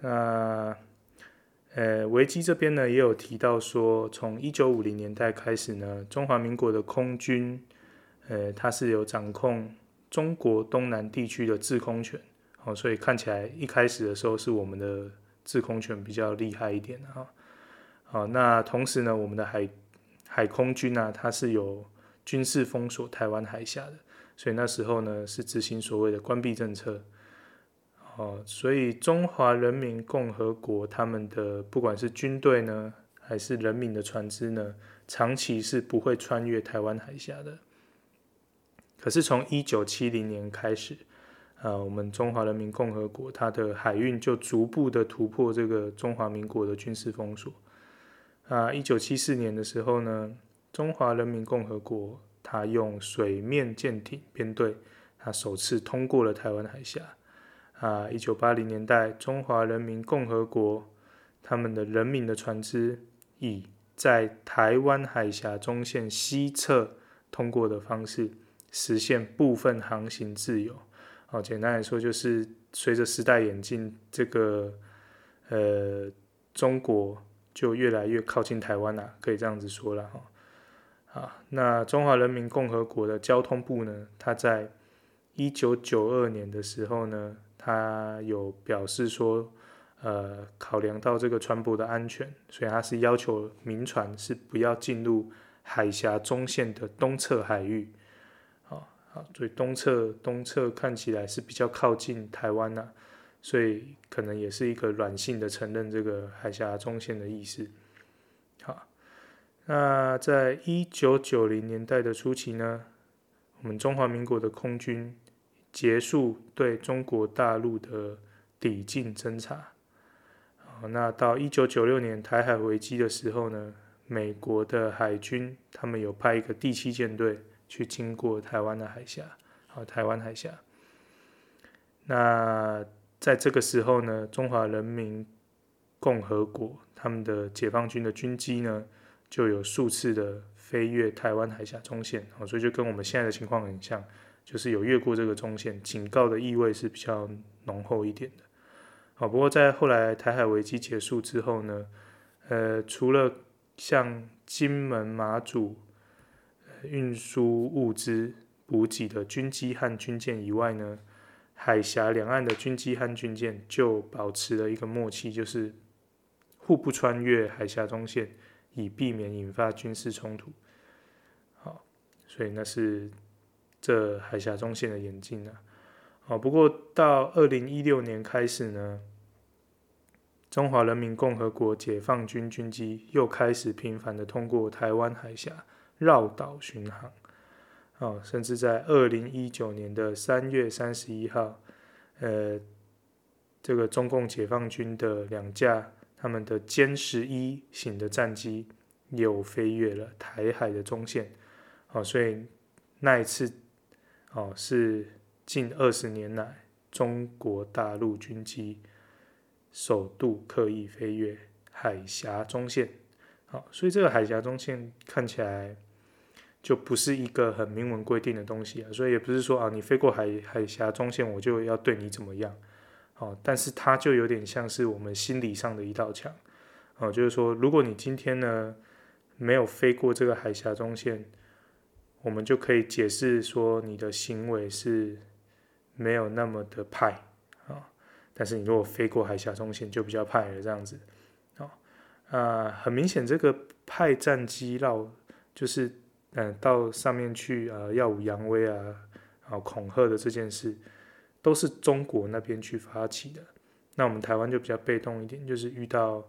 那呃维基这边呢也有提到说，从一九五零年代开始呢，中华民国的空军，呃，它是有掌控中国东南地区的制空权，哦，所以看起来一开始的时候是我们的制空权比较厉害一点哈。好，那同时呢，我们的海海空军啊，它是有军事封锁台湾海峡的，所以那时候呢是执行所谓的关闭政策。哦，所以中华人民共和国他们的不管是军队呢，还是人民的船只呢，长期是不会穿越台湾海峡的。可是从一九七零年开始，啊，我们中华人民共和国它的海运就逐步的突破这个中华民国的军事封锁。啊，一九七四年的时候呢，中华人民共和国他用水面舰艇编队，他首次通过了台湾海峡。啊，一九八零年代，中华人民共和国他们的人民的船只以在台湾海峡中线西侧通过的方式，实现部分航行自由。好，简单来说，就是随着时代演进，这个呃中国。就越来越靠近台湾了，可以这样子说了哈。啊，那中华人民共和国的交通部呢，他在一九九二年的时候呢，他有表示说，呃，考量到这个船舶的安全，所以他是要求民船是不要进入海峡中线的东侧海域。啊，好，所以东侧东侧看起来是比较靠近台湾了。所以可能也是一个软性的承认这个海峡中线的意思。好，那在一九九零年代的初期呢，我们中华民国的空军结束对中国大陆的抵近侦察。那到一九九六年台海危机的时候呢，美国的海军他们有派一个第七舰队去经过台湾的海峡，好，台湾海峡。那在这个时候呢，中华人民共和国他们的解放军的军机呢，就有数次的飞越台湾海峡中线，哦所以就跟我们现在的情况很像，就是有越过这个中线，警告的意味是比较浓厚一点的。好，不过在后来台海危机结束之后呢，呃，除了像金门、马祖运输物资补给的军机和军舰以外呢，海峡两岸的军机和军舰就保持了一个默契，就是互不穿越海峡中线，以避免引发军事冲突。好，所以那是这海峡中线的演进啊。好，不过到二零一六年开始呢，中华人民共和国解放军军机又开始频繁的通过台湾海峡绕岛巡航。哦，甚至在二零一九年的三月三十一号，呃，这个中共解放军的两架他们的歼十一型的战机又飞越了台海的中线。哦，所以那一次，哦，是近二十年来中国大陆军机首度刻意飞越海峡中线。好，所以这个海峡中线看起来。就不是一个很明文规定的东西啊，所以也不是说啊，你飞过海海峡中线，我就要对你怎么样，哦，但是它就有点像是我们心理上的一道墙，哦，就是说，如果你今天呢没有飞过这个海峡中线，我们就可以解释说你的行为是没有那么的派，啊。但是你如果飞过海峡中线，就比较派了这样子。啊，很明显，这个派战机绕就是嗯、到上面去啊，耀武扬威啊，啊恐吓的这件事，都是中国那边去发起的。那我们台湾就比较被动一点，就是遇到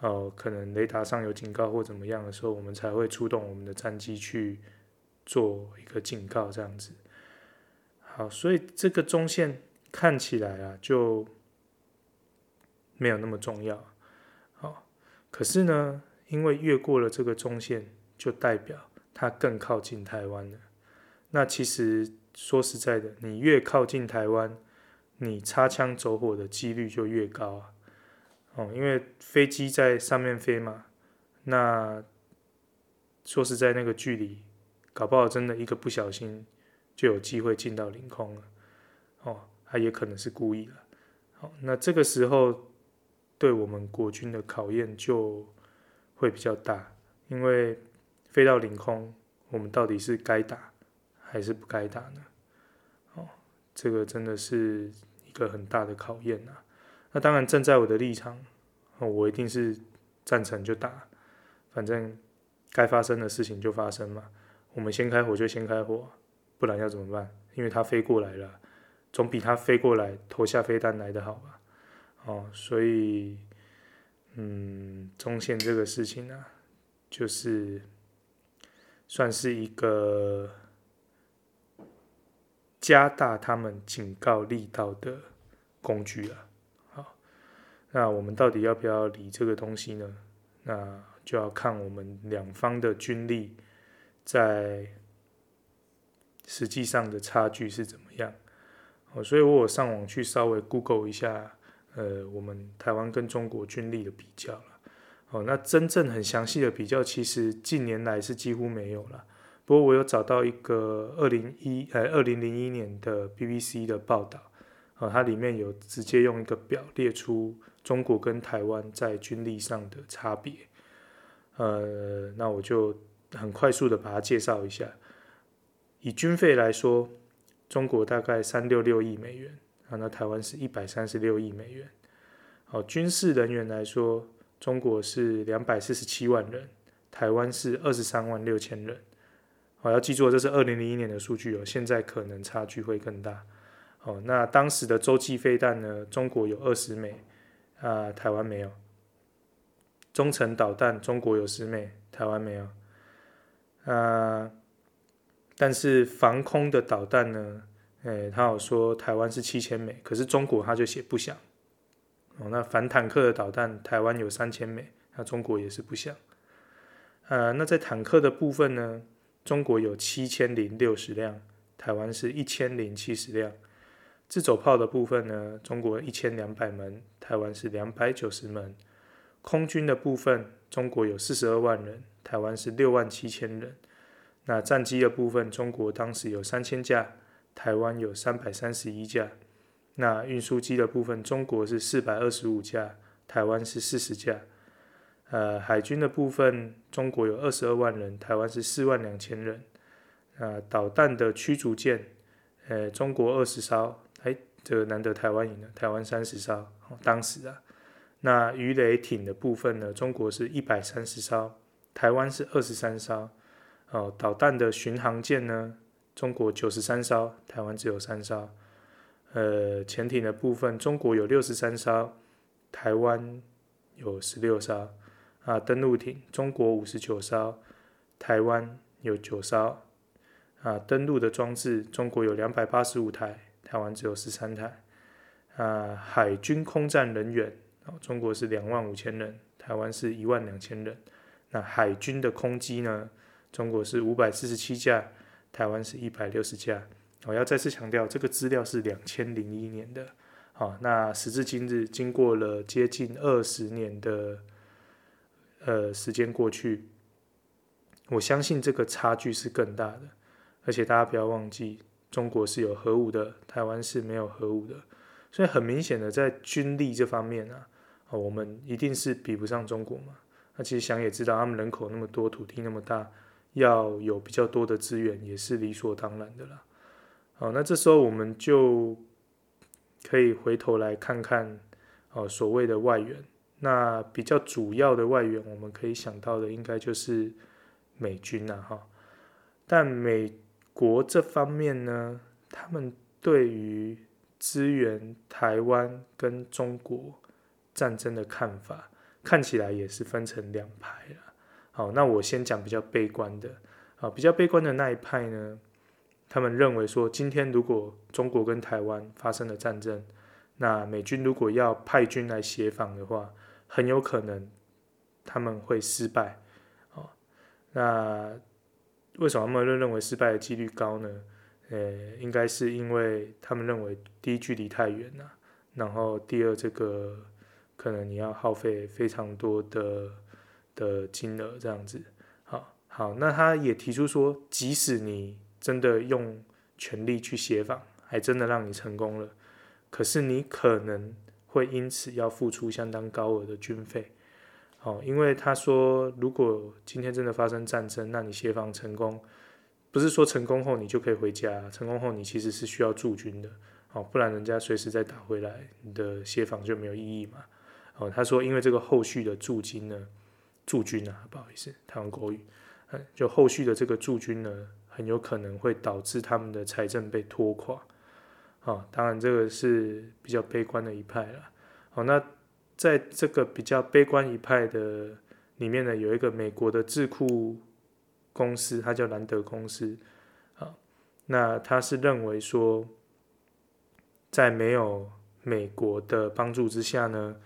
呃可能雷达上有警告或怎么样的时候，我们才会出动我们的战机去做一个警告这样子。好，所以这个中线看起来啊，就没有那么重要。好可是呢，因为越过了这个中线，就代表它更靠近台湾了。那其实说实在的，你越靠近台湾，你擦枪走火的几率就越高啊。哦，因为飞机在上面飞嘛，那说实在那个距离，搞不好真的一个不小心就有机会进到领空了。哦，他也可能是故意的。好，那这个时候。对我们国军的考验就会比较大，因为飞到领空，我们到底是该打还是不该打呢？哦，这个真的是一个很大的考验啊。那当然，站在我的立场，我一定是赞成就打，反正该发生的事情就发生嘛。我们先开火就先开火，不然要怎么办？因为它飞过来了，总比它飞过来投下飞弹来的好吧。哦，所以，嗯，中线这个事情呢、就是算是一个加大他们警告力道的工具了。好，那我们到底要不要理这个东西呢？那就要看我们两方的军力在实际上的差距是怎么样。哦，所以我有上网去稍微 Google 一下。呃，我们台湾跟中国军力的比较了，哦，那真正很详细的比较，其实近年来是几乎没有了。不过我有找到一个二零一呃二零零一年的 BBC 的报道，啊、它里面有直接用一个表列出中国跟台湾在军力上的差别。呃，那我就很快速的把它介绍一下。以军费来说，中国大概三六六亿美元。啊，那台湾是一百三十六亿美元。好，军事人员来说，中国是两百四十七万人，台湾是二十三万六千人。我，要记住，这是二零零一年的数据哦，现在可能差距会更大。哦，那当时的洲际飞弹呢？中国有二十枚，啊，台湾没有。中程导弹，中国有十枚，台湾没有。啊，但是防空的导弹呢？诶，他有说台湾是七千枚，可是中国他就写不详。哦，那反坦克的导弹，台湾有三千枚，那中国也是不详。呃，那在坦克的部分呢，中国有七千零六十辆，台湾是一千零七十辆。自走炮的部分呢，中国一千两百门，台湾是两百九十门。空军的部分，中国有四十二万人，台湾是六万七千人。那战机的部分，中国当时有三千架。台湾有三百三十一架，那运输机的部分，中国是四百二十五架，台湾是四十架。呃，海军的部分，中国有二十二万人，台湾是四万两千人。呃，导弹的驱逐舰，呃，中国二十艘，哎，这个难得台湾赢了，台湾三十艘，哦，当时啊。那鱼雷艇的部分呢，中国是一百三十艘，台湾是二十三艘。哦，导弹的巡航舰呢？中国九十三艘，台湾只有三艘。呃，潜艇的部分，中国有六十三艘，台湾有十六艘。啊，登陆艇，中国五十九艘，台湾有九艘。啊，登陆的装置，中国有两百八十五台，台湾只有十三台。啊，海军空战人员，哦中国是两万五千人，台湾是一万两千人。那海军的空机呢？中国是五百四十七架。台湾是一百六十架，我要再次强调，这个资料是两千零一年的，好，那时至今日，经过了接近二十年的呃时间过去，我相信这个差距是更大的，而且大家不要忘记，中国是有核武的，台湾是没有核武的，所以很明显的在军力这方面啊，我们一定是比不上中国嘛。那其实想也知道，他们人口那么多，土地那么大。要有比较多的资源也是理所当然的啦。好，那这时候我们就可以回头来看看哦，所谓的外援。那比较主要的外援，我们可以想到的应该就是美军呐，哈。但美国这方面呢，他们对于支援台湾跟中国战争的看法，看起来也是分成两派了。好，那我先讲比较悲观的。啊，比较悲观的那一派呢，他们认为说，今天如果中国跟台湾发生了战争，那美军如果要派军来协防的话，很有可能他们会失败。哦，那为什么他们认认为失败的几率高呢？呃，应该是因为他们认为第一距离太远了，然后第二这个可能你要耗费非常多的的金额这样子。好，那他也提出说，即使你真的用全力去协防，还真的让你成功了，可是你可能会因此要付出相当高额的军费。哦，因为他说，如果今天真的发生战争，那你协防成功，不是说成功后你就可以回家，成功后你其实是需要驻军的。哦，不然人家随时再打回来，你的协防就没有意义嘛。哦，他说，因为这个后续的驻军呢，驻军啊，不好意思，台湾国语。嗯就后续的这个驻军呢，很有可能会导致他们的财政被拖垮。哦，当然这个是比较悲观的一派了。好，那在这个比较悲观一派的里面呢，有一个美国的智库公司，它叫兰德公司。啊，那他是认为说，在没有美国的帮助之下呢，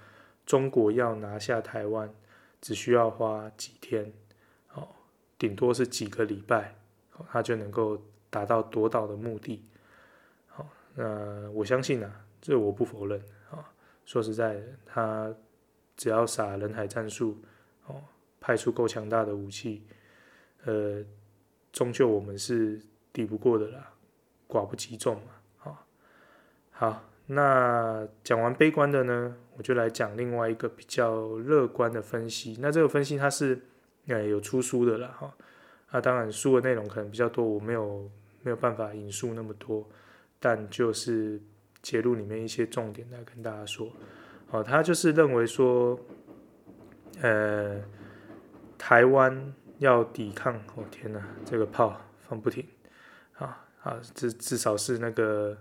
中国要拿下台湾，只需要花几天。哦顶多是几个礼拜，他就能够达到夺岛的目的。那我相信啊，这我不否认啊。说实在的，他只要撒人海战术，哦，派出够强大的武器，呃，终究我们是抵不过的啦，寡不敌众嘛。啊，好，那讲完悲观的呢，我就来讲另外一个比较乐观的分析。那这个分析它是。哎，有出书的啦，哈，那当然书的内容可能比较多，我没有没有办法引述那么多，但就是节录里面一些重点来跟大家说，哦，他就是认为说，呃，台湾要抵抗，哦天哪，这个炮放不停，啊啊，至至少是那个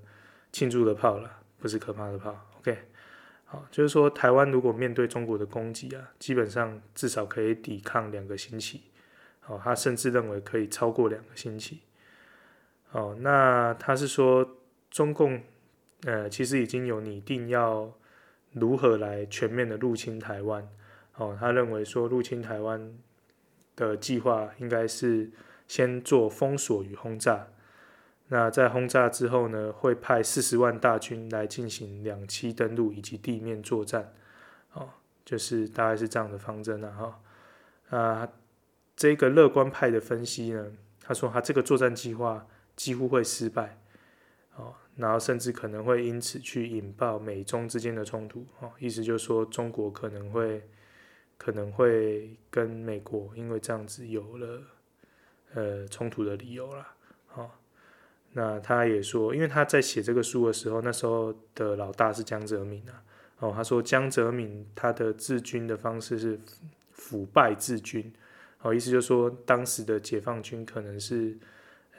庆祝的炮了，不是可怕的炮，OK 好。就是说，台湾如果面对中国的攻击啊，基本上至少可以抵抗两个星期。哦，他甚至认为可以超过两个星期。哦，那他是说，中共呃，其实已经有拟定要如何来全面的入侵台湾。哦，他认为说，入侵台湾的计划应该是先做封锁与轰炸。那在轰炸之后呢，会派四十万大军来进行两栖登陆以及地面作战，哦，就是大概是这样的方针啊，哈，啊，这个乐观派的分析呢，他说他这个作战计划几乎会失败，然后甚至可能会因此去引爆美中之间的冲突，哦，意思就是说中国可能会可能会跟美国因为这样子有了呃冲突的理由啦，哦。那他也说，因为他在写这个书的时候，那时候的老大是江泽民啊。哦，他说江泽民他的治军的方式是腐败治军，哦，意思就是说当时的解放军可能是，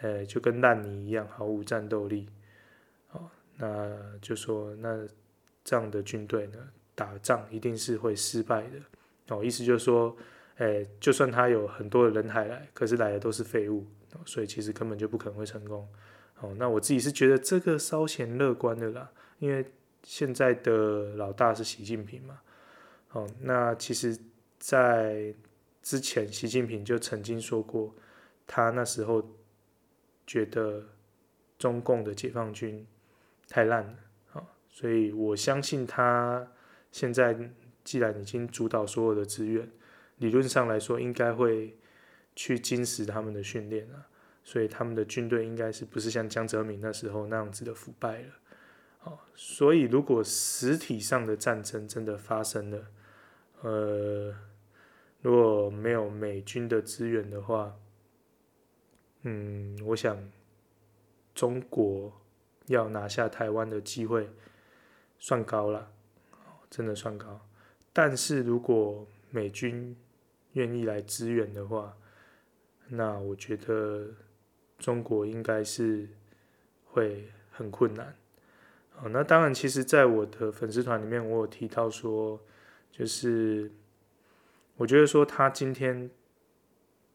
呃，就跟烂泥一样，毫无战斗力。那就说那这样的军队呢，打仗一定是会失败的。哦，意思就是说，诶，就算他有很多的人海来，可是来的都是废物，所以其实根本就不可能会成功。哦，那我自己是觉得这个稍显乐观的啦，因为现在的老大是习近平嘛。哦，那其实，在之前，习近平就曾经说过，他那时候觉得中共的解放军太烂了。哦，所以我相信他现在既然已经主导所有的资源，理论上来说，应该会去精实他们的训练啊。所以他们的军队应该是不是像江泽民那时候那样子的腐败了？哦，所以如果实体上的战争真的发生了，呃，如果没有美军的支援的话，嗯，我想中国要拿下台湾的机会算高了，真的算高。但是如果美军愿意来支援的话，那我觉得中国应该是会很困难。哦，那当然，其实，在我的粉丝团里面，我有提到说，就是我觉得说他今天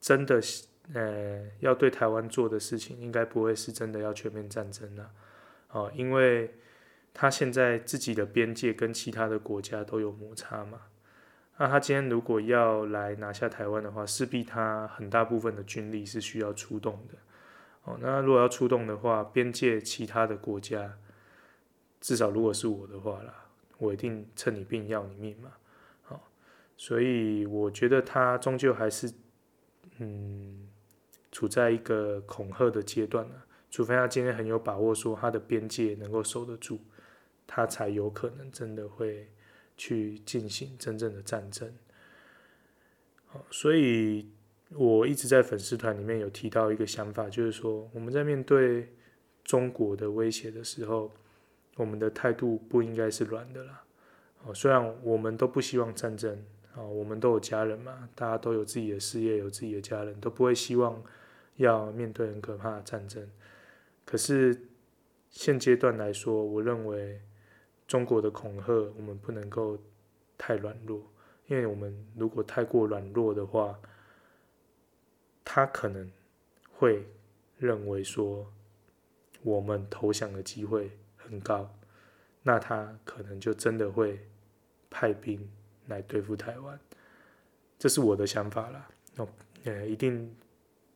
真的是，呃，要对台湾做的事情，应该不会是真的要全面战争了，哦，因为他现在自己的边界跟其他的国家都有摩擦嘛，那他今天如果要来拿下台湾的话，势必他很大部分的军力是需要出动的，哦，那如果要出动的话，边界其他的国家。至少如果是我的话啦，我一定趁你病要你命嘛，好，所以我觉得他终究还是，嗯，处在一个恐吓的阶段呢。除非他今天很有把握说他的边界能够守得住，他才有可能真的会去进行真正的战争。所以我一直在粉丝团里面有提到一个想法，就是说我们在面对中国的威胁的时候。我们的态度不应该是软的啦，哦，虽然我们都不希望战争，哦，我们都有家人嘛，大家都有自己的事业，有自己的家人，都不会希望要面对很可怕的战争。可是现阶段来说，我认为中国的恐吓我们不能够太软弱，因为我们如果太过软弱的话，他可能会认为说我们投降的机会很高，那他可能就真的会派兵来对付台湾，这是我的想法啦。哦，呃，一定，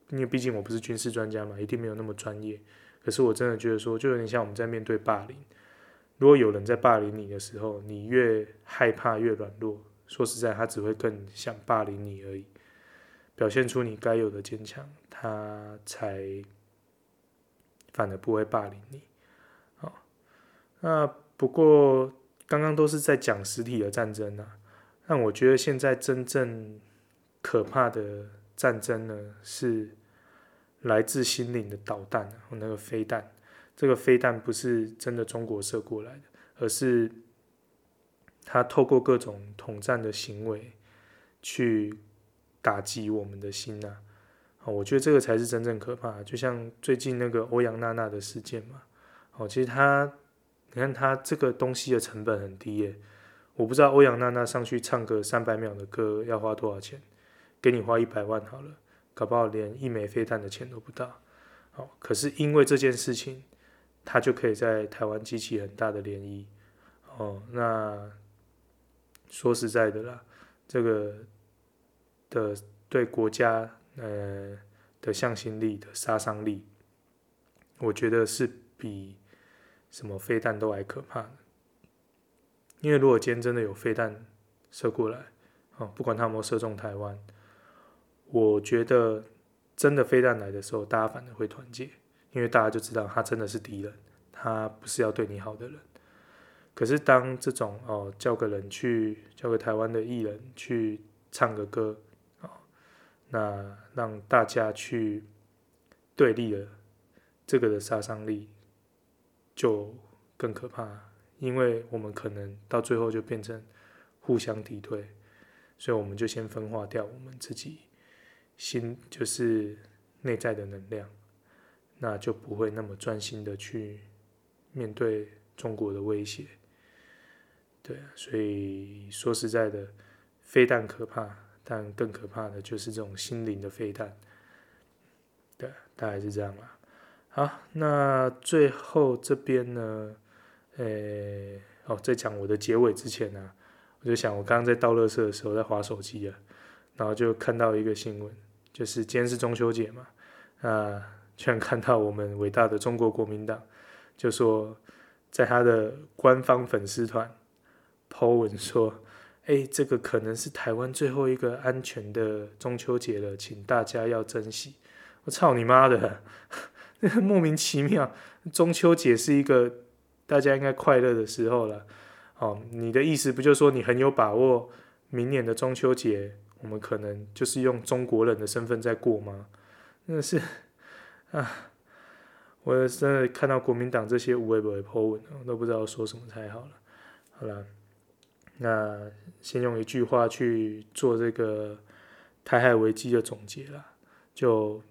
因为毕竟我不是军事专家嘛，一定没有那么专业。可是我真的觉得说，就有点像我们在面对霸凌，如果有人在霸凌你的时候，你越害怕越软弱，说实在，他只会更想霸凌你而已。表现出你该有的坚强，他才反而不会霸凌你。那不过刚刚都是在讲实体的战争啊，但我觉得现在真正可怕的战争呢，是来自心灵的导弹和那个飞弹。这个飞弹不是真的中国射过来的，而是他透过各种统战的行为去打击我们的心呐。啊，我觉得这个才是真正可怕。就像最近那个欧阳娜娜的事件嘛，哦，其实他。你看他这个东西的成本很低耶，我不知道欧阳娜娜上去唱个三百秒的歌要花多少钱，给你花一百万好了，搞不好连一枚飞弹的钱都不到。好，可是因为这件事情，他就可以在台湾激起很大的涟漪。哦，那说实在的啦，这个的对国家呃的向心力的杀伤力，我觉得是比。什么飞弹都还可怕的，因为如果今天真的有飞弹射过来，哦，不管他有没有射中台湾，我觉得真的飞弹来的时候，大家反而会团结，因为大家就知道他真的是敌人，他不是要对你好的人。可是当这种哦，叫个人去，叫个台湾的艺人去唱个歌，哦，那让大家去对立了，这个的杀伤力。就更可怕，因为我们可能到最后就变成互相敌对，所以我们就先分化掉我们自己心，就是内在的能量，那就不会那么专心的去面对中国的威胁。对，所以说实在的，飞弹可怕，但更可怕的就是这种心灵的飞弹。对，大概是这样啦。好，那最后这边呢，诶、哦，在讲我的结尾之前呢、我就想，我刚刚在倒垃圾的时候在滑手机啊，然后就看到一个新闻，就是今天是中秋节嘛，啊，居然看到我们伟大的中国国民党，就说在他的官方粉丝团 po 文说，诶、欸，这个可能是台湾最后一个安全的中秋节了，请大家要珍惜。我操你妈的！莫名其妙，中秋节是一个大家应该快乐的时候了。哦，你的意思不就说你很有把握，明年的中秋节我们可能就是用中国人的身份在过吗？真的是 啊，我真的看到国民党这些无谓的 po 文，我都不知道说什么才好了。好了，那先用一句话去做这个台海危机的总结啦。就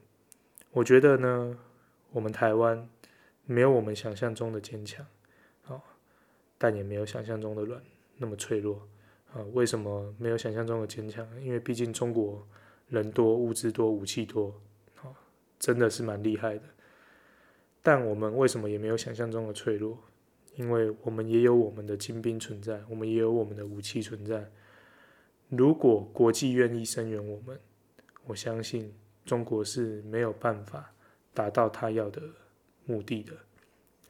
我觉得呢，我们台湾没有我们想象中的坚强，哦，但也没有想象中的软那么脆弱啊。为什么没有想象中的坚强？因为毕竟中国人多、物资多、武器多，哦，真的是蛮厉害的。但我们为什么也没有想象中的脆弱？因为我们也有我们的精兵存在，我们也有我们的武器存在。如果国际愿意声援我们，我相信。中国是没有办法达到他要的目的的，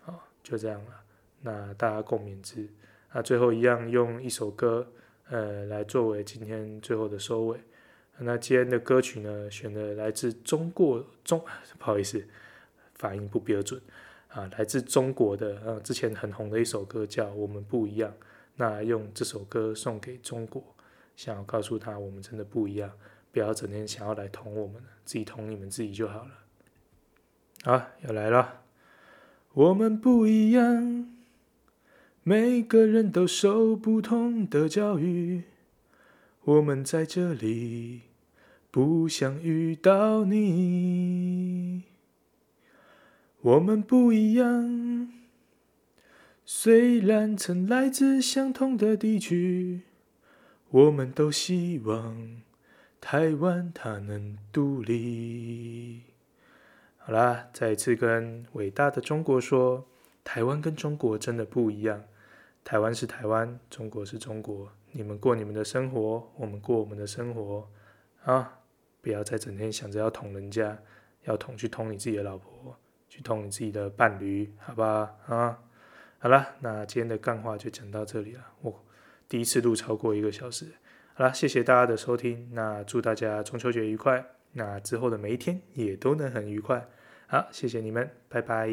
好，就这样了。那大家共勉之。那最后一样用一首歌，呃，来作为今天最后的收尾。那今天的歌曲呢，选的来自中国中，不好意思，发音不标准啊，来自中国的，呃，之前很红的一首歌叫《我们不一样》。那用这首歌送给中国，想要告诉他，我们真的不一样。不要整天想要来捅我们，自己捅你们自己就好了。好，要来了。我们不一样，每个人都受不同的教育。我们在这里，不想遇到你。我们不一样，虽然曾来自相同的地区，我们都希望。台湾它能独立。好啦，再一次跟伟大的中国说，台湾跟中国真的不一样。台湾是台湾，中国是中国。你们过你们的生活，我们过我们的生活。啊，不要再整天想着要捅人家，要捅去捅你自己的老婆，去捅你自己的伴侣，好吧？啊，好了，那今天的干话就讲到这里了。我第一次录超过一个小时。好了，谢谢大家的收听。那祝大家中秋节愉快，那之后的每一天也都能很愉快。好，谢谢你们，拜拜。